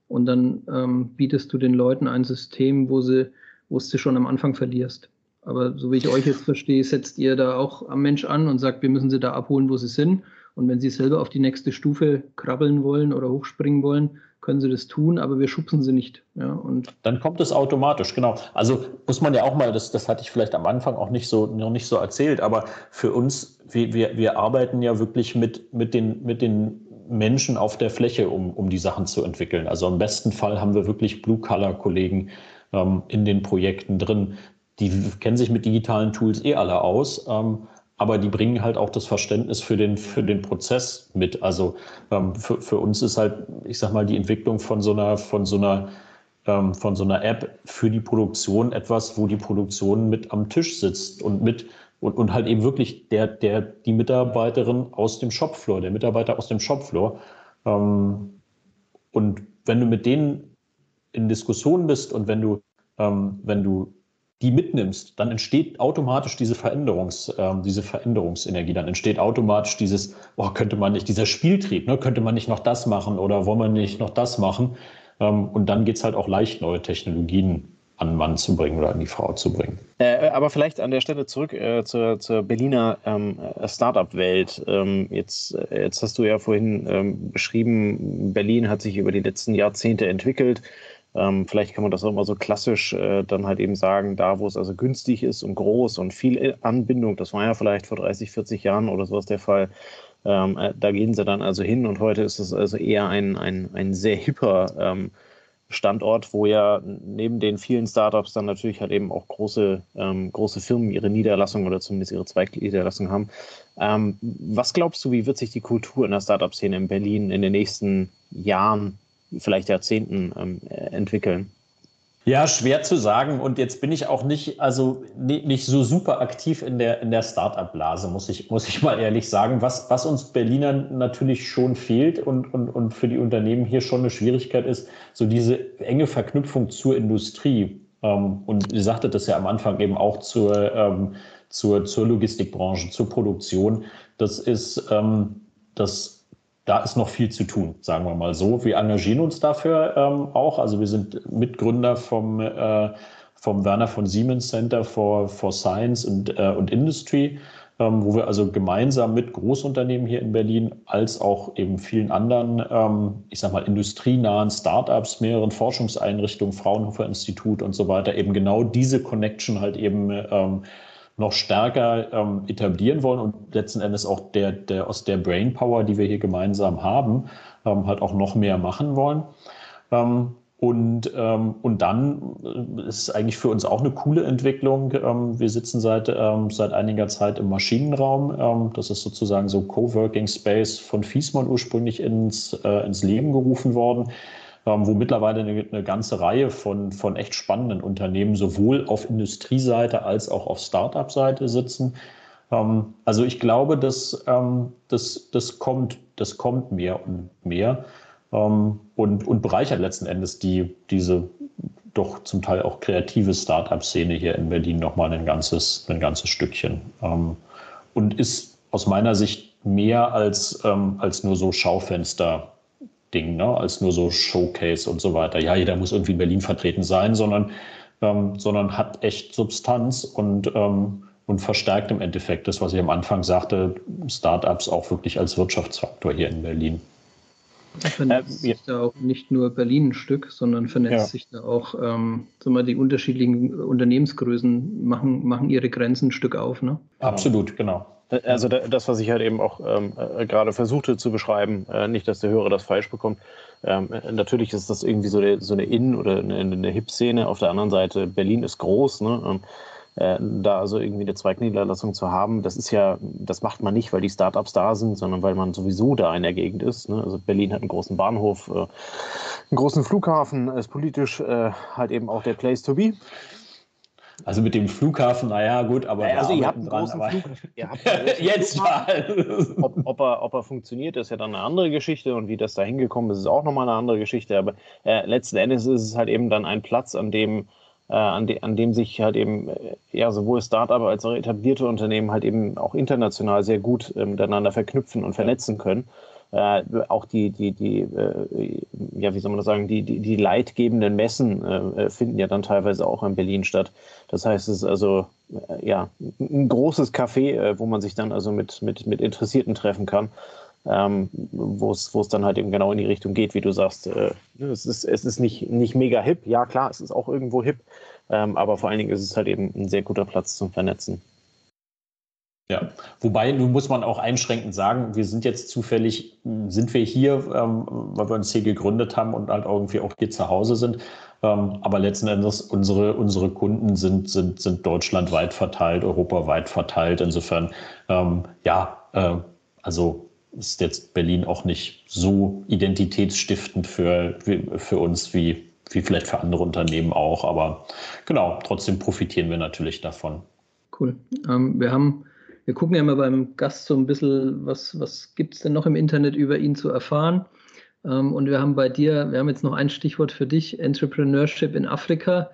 Und dann ähm, bietest du den Leuten ein System, wo sie, wo du schon am Anfang verlierst. Aber so wie ich euch jetzt verstehe, setzt ihr da auch am Mensch an und sagt, wir müssen sie da abholen, wo sie sind. Und wenn sie selber auf die nächste Stufe krabbeln wollen oder hochspringen wollen, können sie das tun, aber wir schubsen sie nicht. Ja, und dann kommt es automatisch, genau. Also muss man ja auch mal, das, das hatte ich vielleicht am Anfang auch nicht so, noch nicht so erzählt, aber für uns, wir, wir, wir arbeiten ja wirklich mit, mit, den, mit den Menschen auf der Fläche, um, um die Sachen zu entwickeln. Also im besten Fall haben wir wirklich Blue-Color-Kollegen ähm, in den Projekten drin. Die kennen sich mit digitalen Tools eh alle aus. Ähm, aber die bringen halt auch das Verständnis für den, für den Prozess mit. Also ähm, für, für uns ist halt, ich sag mal, die Entwicklung von so einer, von so einer, ähm, von so einer App für die Produktion etwas, wo die Produktion mit am Tisch sitzt und mit und, und halt eben wirklich der, der, die Mitarbeiterin aus dem Shopfloor, der Mitarbeiter aus dem Shopfloor. Ähm, und wenn du mit denen in Diskussion bist und wenn du, ähm, wenn du die mitnimmst, dann entsteht automatisch diese Veränderungs, äh, diese Veränderungsenergie. Dann entsteht automatisch dieses, oh, könnte man nicht, dieser Spieltrieb, ne, könnte man nicht noch das machen oder wollen wir nicht noch das machen? Ähm, und dann geht es halt auch leicht, neue Technologien an den Mann zu bringen oder an die Frau zu bringen. Äh, aber vielleicht an der Stelle zurück äh, zur, zur, Berliner ähm, Startup-Welt. Ähm, jetzt, äh, jetzt hast du ja vorhin ähm, beschrieben, Berlin hat sich über die letzten Jahrzehnte entwickelt. Ähm, vielleicht kann man das auch mal so klassisch äh, dann halt eben sagen, da wo es also günstig ist und groß und viel Anbindung, das war ja vielleicht vor 30, 40 Jahren oder sowas der Fall, ähm, äh, da gehen sie dann also hin und heute ist es also eher ein, ein, ein sehr hipper ähm, Standort, wo ja neben den vielen Startups dann natürlich halt eben auch große, ähm, große Firmen ihre Niederlassung oder zumindest ihre Zweigniederlassung haben. Ähm, was glaubst du, wie wird sich die Kultur in der Startup-Szene in Berlin in den nächsten Jahren vielleicht Jahrzehnten ähm, entwickeln? Ja, schwer zu sagen. Und jetzt bin ich auch nicht, also nicht so super aktiv in der, in der Startup-Blase, muss ich, muss ich mal ehrlich sagen. Was, was uns Berlinern natürlich schon fehlt und, und, und für die Unternehmen hier schon eine Schwierigkeit ist, so diese enge Verknüpfung zur Industrie. Ähm, und ihr sagtet das ja am Anfang eben auch zur, ähm, zur, zur Logistikbranche, zur Produktion. Das ist, ähm, das da ist noch viel zu tun, sagen wir mal so. Wir engagieren uns dafür ähm, auch. Also wir sind Mitgründer vom, äh, vom Werner von Siemens Center for, for Science und, äh, und Industry, ähm, wo wir also gemeinsam mit Großunternehmen hier in Berlin als auch eben vielen anderen, ähm, ich sag mal, industrienahen Startups, mehreren Forschungseinrichtungen, Fraunhofer Institut und so weiter, eben genau diese Connection halt eben ähm, noch stärker ähm, etablieren wollen und letzten Endes auch der, der aus der Brainpower, die wir hier gemeinsam haben, ähm, halt auch noch mehr machen wollen. Ähm, und, ähm, und dann äh, ist eigentlich für uns auch eine coole Entwicklung. Ähm, wir sitzen seit, ähm, seit einiger Zeit im Maschinenraum. Das ist sozusagen so Coworking Space von Fiesmann ursprünglich ins, äh, ins Leben gerufen worden, wo mittlerweile eine, eine, ganze Reihe von, von echt spannenden Unternehmen sowohl auf Industrieseite als auch auf Startup-Seite sitzen. Ähm, also ich glaube, dass, das, das, kommt, das kommt mehr und mehr ähm, und, und bereichert letzten Endes die, diese doch zum Teil auch kreative Startup-Szene hier in Berlin nochmal ein ganzes, ein ganzes Stückchen. Ähm, und ist aus meiner Sicht mehr als, ähm, als nur so Schaufenster-Ding, ne? als nur so Showcase und so weiter. Ja, jeder muss irgendwie in Berlin vertreten sein, sondern, ähm, sondern hat echt Substanz und, ähm, und verstärkt im Endeffekt das, was ich am Anfang sagte, Startups auch wirklich als Wirtschaftsfaktor hier in Berlin. Vernetzt äh, sich da auch nicht nur Berlin ein Stück, sondern vernetzt ja. sich da auch, ähm, sagen wir, die unterschiedlichen Unternehmensgrößen machen, machen ihre Grenzen ein Stück auf. Ne? Absolut, genau. Äh, also das, was ich halt eben auch ähm, äh, gerade versuchte zu beschreiben, äh, nicht, dass der Hörer das falsch bekommt. Ähm, äh, natürlich ist das irgendwie so, der, so eine In- oder eine, eine Hip-Szene. Auf der anderen Seite, Berlin ist groß. Ne? Äh, da also irgendwie eine Zweigniederlassung zu haben, das ist ja, das macht man nicht, weil die Startups da sind, sondern weil man sowieso da in der Gegend ist. Ne? Also Berlin hat einen großen Bahnhof, äh, einen großen Flughafen, ist politisch halt eben auch der Place to be. Also mit dem Flughafen, naja, gut, aber. Naja, also ihr habt einen dran, großen Flug, ihr habt (laughs) Jetzt mal. Ob, ob, er, ob er funktioniert, ist ja dann eine andere Geschichte und wie das da hingekommen ist, ist auch nochmal eine andere Geschichte. Aber äh, letzten Endes ist es halt eben dann ein Platz, an dem äh, an, de, an, dem sich halt eben äh, ja sowohl Startup als auch etablierte Unternehmen halt eben auch international sehr gut äh, miteinander verknüpfen und vernetzen können. Äh, auch die, die, die, äh, ja, wie soll man das sagen, die, die, die leitgebenden Messen äh, finden ja dann teilweise auch in Berlin statt. Das heißt, es ist also ja ein großes Café, wo man sich dann also mit, mit, mit Interessierten treffen kann ähm, wo es dann halt eben genau in die Richtung geht, wie du sagst. Äh, es ist, es ist nicht, nicht mega hip, ja klar, es ist auch irgendwo hip, ähm, aber vor allen Dingen ist es halt eben ein sehr guter Platz zum Vernetzen. Ja, wobei nun muss man auch einschränkend sagen, wir sind jetzt zufällig, sind wir hier, ähm, weil wir uns hier gegründet haben und halt irgendwie auch hier zu Hause sind. Ähm, aber letzten Endes unsere, unsere Kunden sind, sind, sind deutschlandweit verteilt, europaweit verteilt. Insofern, ähm, ja, äh, also ist jetzt Berlin auch nicht so identitätsstiftend für, für uns wie, wie vielleicht für andere Unternehmen auch. Aber genau, trotzdem profitieren wir natürlich davon. Cool. Ähm, wir haben, wir gucken ja mal beim Gast so ein bisschen, was, was gibt es denn noch im Internet über ihn zu erfahren. Ähm, und wir haben bei dir, wir haben jetzt noch ein Stichwort für dich, Entrepreneurship in Afrika.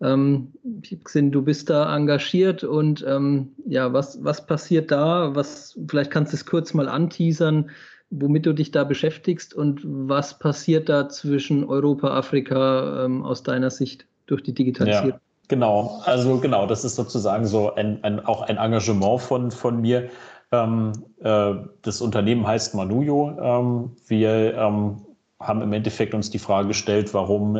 Ähm, ich habe gesehen, du bist da engagiert und ähm, ja, was, was passiert da? Was, vielleicht kannst du es kurz mal anteasern, womit du dich da beschäftigst und was passiert da zwischen Europa, Afrika ähm, aus deiner Sicht durch die Digitalisierung? Ja, genau, also genau, das ist sozusagen so ein, ein auch ein Engagement von, von mir. Ähm, äh, das Unternehmen heißt Manujo. Ähm, wir ähm, haben im Endeffekt uns die Frage gestellt, warum,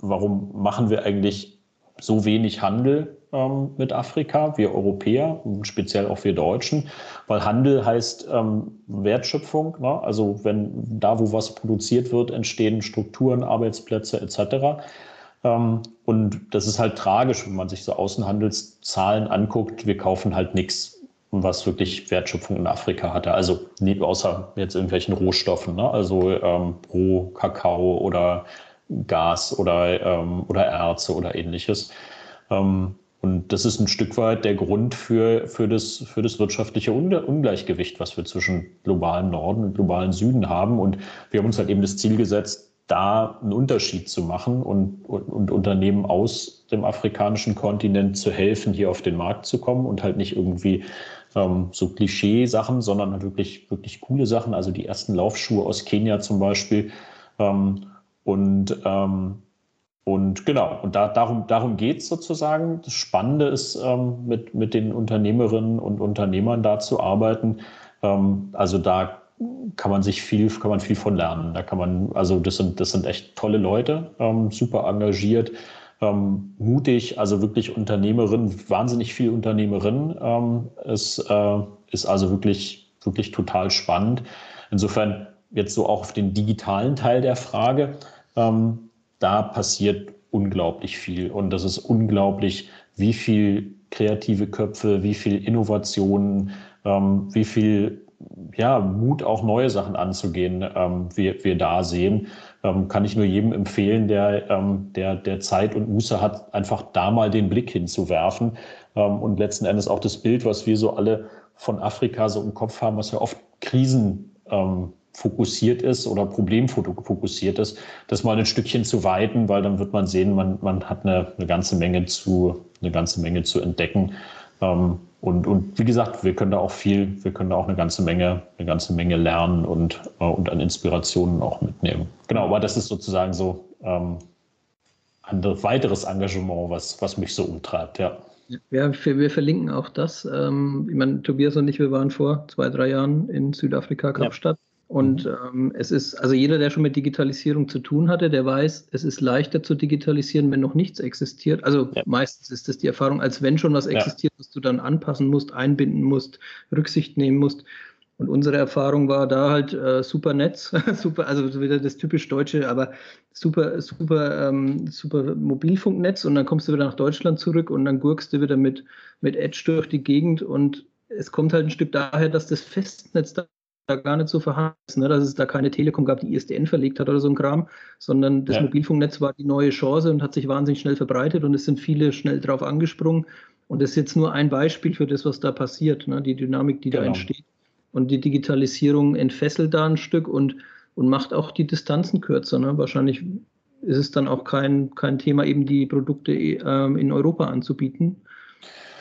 warum machen wir eigentlich so wenig Handel ähm, mit Afrika, wir Europäer, speziell auch wir Deutschen, weil Handel heißt ähm, Wertschöpfung. Ne? Also wenn da, wo was produziert wird, entstehen Strukturen, Arbeitsplätze etc. Ähm, und das ist halt tragisch, wenn man sich so Außenhandelszahlen anguckt. Wir kaufen halt nichts was wirklich Wertschöpfung in Afrika hatte. Also außer jetzt irgendwelchen Rohstoffen, ne? also ähm, Roh, Kakao oder Gas oder, ähm, oder Erze oder ähnliches. Ähm, und das ist ein Stück weit der Grund für, für, das, für das wirtschaftliche Ungleichgewicht, was wir zwischen globalen Norden und globalen Süden haben. Und wir haben uns halt eben das Ziel gesetzt, da einen Unterschied zu machen und, und, und Unternehmen aus dem afrikanischen Kontinent zu helfen, hier auf den Markt zu kommen und halt nicht irgendwie ähm, so Klischee-Sachen, sondern halt wirklich, wirklich coole Sachen. Also die ersten Laufschuhe aus Kenia zum Beispiel. Ähm, und, ähm, und genau, und da, darum, darum geht es sozusagen. Das Spannende ist, ähm, mit, mit den Unternehmerinnen und Unternehmern da zu arbeiten. Ähm, also da kann man sich viel, kann man viel von lernen. Da kann man, also das sind, das sind echt tolle Leute, ähm, super engagiert, ähm, mutig, also wirklich Unternehmerin, wahnsinnig viel Unternehmerin. Ähm, ist, äh, ist also wirklich, wirklich total spannend. Insofern jetzt so auch auf den digitalen Teil der Frage, ähm, da passiert unglaublich viel und das ist unglaublich, wie viel kreative Köpfe, wie viel Innovationen, ähm, wie viel ja, Mut, auch neue Sachen anzugehen, ähm, wir, wir da sehen. Ähm, kann ich nur jedem empfehlen, der, ähm, der, der Zeit und Muße hat, einfach da mal den Blick hinzuwerfen. Ähm, und letzten Endes auch das Bild, was wir so alle von Afrika so im Kopf haben, was ja oft Krisen ähm, fokussiert ist oder problemfokussiert ist, das mal ein Stückchen zu weiten, weil dann wird man sehen, man, man hat eine, eine ganze Menge zu, eine ganze Menge zu entdecken. Ähm, und, und wie gesagt, wir können da auch viel, wir können da auch eine ganze Menge, eine ganze Menge lernen und, äh, und an Inspirationen auch mitnehmen. Genau, aber das ist sozusagen so ähm, ein weiteres Engagement, was, was mich so umtreibt, ja. Ja, wir verlinken auch das. Ähm, ich meine, Tobias und ich, wir waren vor zwei, drei Jahren in Südafrika, Kapstadt. Und mhm. ähm, es ist, also jeder, der schon mit Digitalisierung zu tun hatte, der weiß, es ist leichter zu digitalisieren, wenn noch nichts existiert. Also ja. meistens ist das die Erfahrung, als wenn schon was existiert, ja. was du dann anpassen musst, einbinden musst, Rücksicht nehmen musst. Und unsere Erfahrung war da halt äh, super Netz, (laughs) super, also wieder das typisch Deutsche, aber super, super, ähm, super Mobilfunknetz und dann kommst du wieder nach Deutschland zurück und dann gurkst du wieder mit, mit Edge durch die Gegend und es kommt halt ein Stück daher, dass das Festnetz da da gar nicht so vorhanden ist, ne? dass es da keine Telekom gab, die ISDN verlegt hat oder so ein Kram, sondern das ja. Mobilfunknetz war die neue Chance und hat sich wahnsinnig schnell verbreitet und es sind viele schnell drauf angesprungen. Und das ist jetzt nur ein Beispiel für das, was da passiert, ne? die Dynamik, die genau. da entsteht. Und die Digitalisierung entfesselt da ein Stück und, und macht auch die Distanzen kürzer. Ne? Wahrscheinlich ist es dann auch kein, kein Thema, eben die Produkte äh, in Europa anzubieten,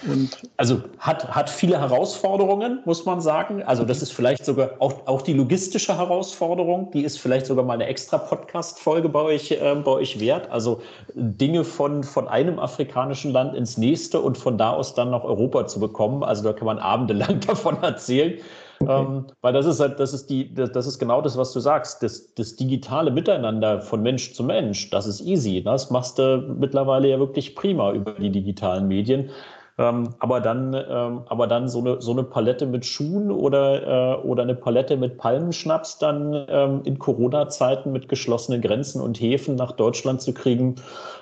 und also hat, hat viele Herausforderungen, muss man sagen. Also das ist vielleicht sogar auch, auch die logistische Herausforderung, die ist vielleicht sogar mal eine extra Podcast-Folge bei euch, äh, bei euch wert. Also Dinge von, von einem afrikanischen Land ins nächste und von da aus dann nach Europa zu bekommen. Also da kann man abendelang (laughs) davon erzählen. Okay. Ähm, weil das ist halt, das ist die, das, das, ist genau das, was du sagst. Das, das digitale Miteinander von Mensch zu Mensch, das ist easy. Das machst du mittlerweile ja wirklich prima über die digitalen Medien. Ähm, aber dann, ähm, aber dann so eine, so eine Palette mit Schuhen oder, äh, oder eine Palette mit Palmenschnaps dann ähm, in Corona-Zeiten mit geschlossenen Grenzen und Häfen nach Deutschland zu kriegen,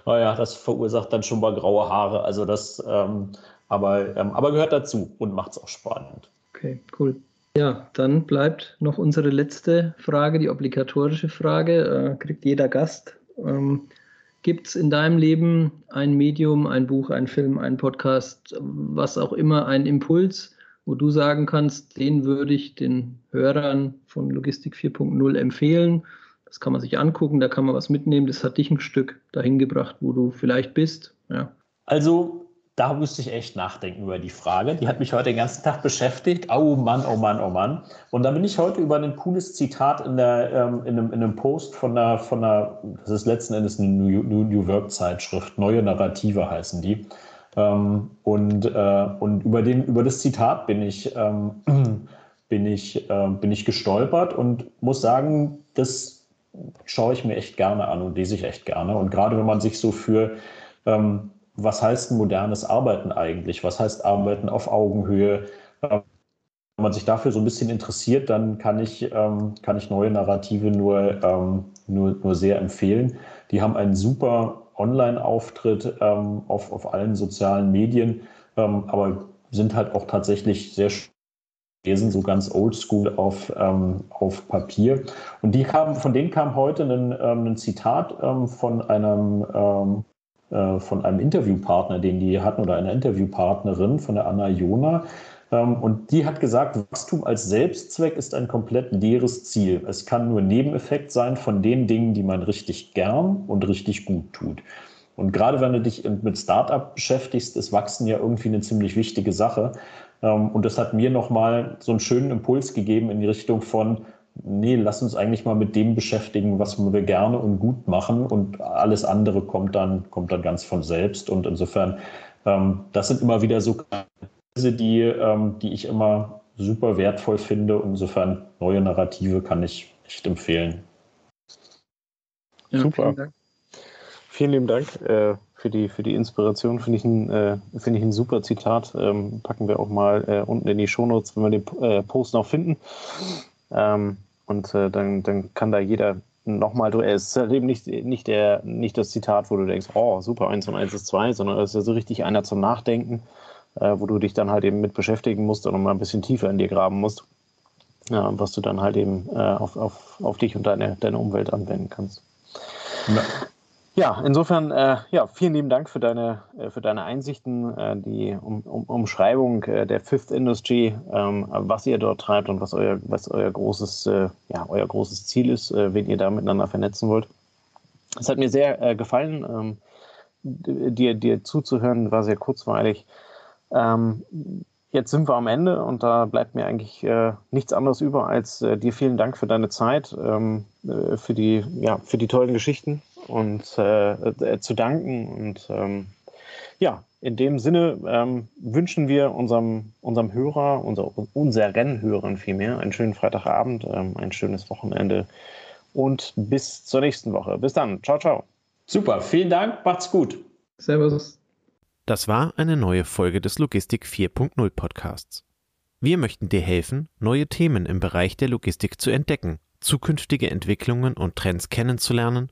naja, das verursacht dann schon mal graue Haare. Also das, ähm, aber, ähm, aber gehört dazu und macht es auch spannend. Okay, cool. Ja, dann bleibt noch unsere letzte Frage, die obligatorische Frage. Äh, kriegt jeder Gast. Ähm, Gibt es in deinem Leben ein Medium, ein Buch, ein Film, ein Podcast, was auch immer, einen Impuls, wo du sagen kannst, den würde ich den Hörern von Logistik 4.0 empfehlen? Das kann man sich angucken, da kann man was mitnehmen. Das hat dich ein Stück dahin gebracht, wo du vielleicht bist. Ja. Also da müsste ich echt nachdenken über die Frage. Die hat mich heute den ganzen Tag beschäftigt. Oh Mann, oh Mann, oh Mann. Und da bin ich heute über ein cooles Zitat in, der, ähm, in, einem, in einem Post von einer, von einer, das ist letzten Endes eine New, New Work Zeitschrift, Neue Narrative heißen die. Ähm, und, äh, und über, den, über das Zitat bin ich, ähm, (clears throat) bin, ich, äh, bin ich gestolpert und muss sagen, das schaue ich mir echt gerne an und lese ich echt gerne. Und gerade wenn man sich so für ähm, was heißt modernes Arbeiten eigentlich? Was heißt Arbeiten auf Augenhöhe? Ähm, wenn man sich dafür so ein bisschen interessiert, dann kann ich, ähm, kann ich neue Narrative nur, ähm, nur, nur sehr empfehlen. Die haben einen super Online-Auftritt ähm, auf, auf allen sozialen Medien, ähm, aber sind halt auch tatsächlich sehr lesen, so ganz oldschool auf, ähm, auf Papier. Und die kamen, von denen kam heute ein, ein Zitat von einem äh, von einem Interviewpartner, den die hatten, oder einer Interviewpartnerin von der Anna Jona. Ähm, und die hat gesagt, Wachstum als Selbstzweck ist ein komplett leeres Ziel. Es kann nur Nebeneffekt sein von den Dingen, die man richtig gern und richtig gut tut. Und gerade wenn du dich mit Startup beschäftigst, ist Wachsen ja irgendwie eine ziemlich wichtige Sache. Ähm, und das hat mir nochmal so einen schönen Impuls gegeben in die Richtung von, nee, lass uns eigentlich mal mit dem beschäftigen, was wir gerne und gut machen und alles andere kommt dann, kommt dann ganz von selbst. Und insofern, ähm, das sind immer wieder so Kreise, die, ähm, die ich immer super wertvoll finde. Insofern neue Narrative kann ich echt empfehlen. Ja, super. Vielen, vielen lieben Dank äh, für die, für die Inspiration. Finde ich, ein, äh, find ich ein super Zitat. Ähm, packen wir auch mal äh, unten in die Shownotes, wenn wir den äh, Post noch finden. Ähm, und äh, dann, dann kann da jeder nochmal, es ist halt eben nicht, nicht, der, nicht das Zitat, wo du denkst, oh, super, eins und eins ist zwei, sondern es ist ja so richtig einer zum Nachdenken, äh, wo du dich dann halt eben mit beschäftigen musst und mal ein bisschen tiefer in dir graben musst, ja, was du dann halt eben äh, auf, auf, auf dich und deine, deine Umwelt anwenden kannst. Ja. Ja, insofern, äh, ja, vielen lieben Dank für deine, äh, für deine Einsichten, äh, die um, um, Umschreibung äh, der Fifth Industry, ähm, was ihr dort treibt und was euer, was euer großes, äh, ja, euer großes Ziel ist, äh, wen ihr da miteinander vernetzen wollt. Es hat mir sehr gefallen, ähm, dir, dir zuzuhören, war sehr kurzweilig. Ähm, jetzt sind wir am Ende und da bleibt mir eigentlich nichts anderes über, als dir vielen Dank für deine Zeit, ähm, für, die, ja, für die tollen Geschichten und äh, äh, zu danken. Und ähm, ja, in dem Sinne ähm, wünschen wir unserem, unserem Hörer, unser, unseren Hörern vielmehr, einen schönen Freitagabend, ähm, ein schönes Wochenende und bis zur nächsten Woche. Bis dann. Ciao, ciao. Super, vielen Dank, macht's gut. Servus. Das war eine neue Folge des Logistik 4.0 Podcasts. Wir möchten dir helfen, neue Themen im Bereich der Logistik zu entdecken zukünftige Entwicklungen und Trends kennenzulernen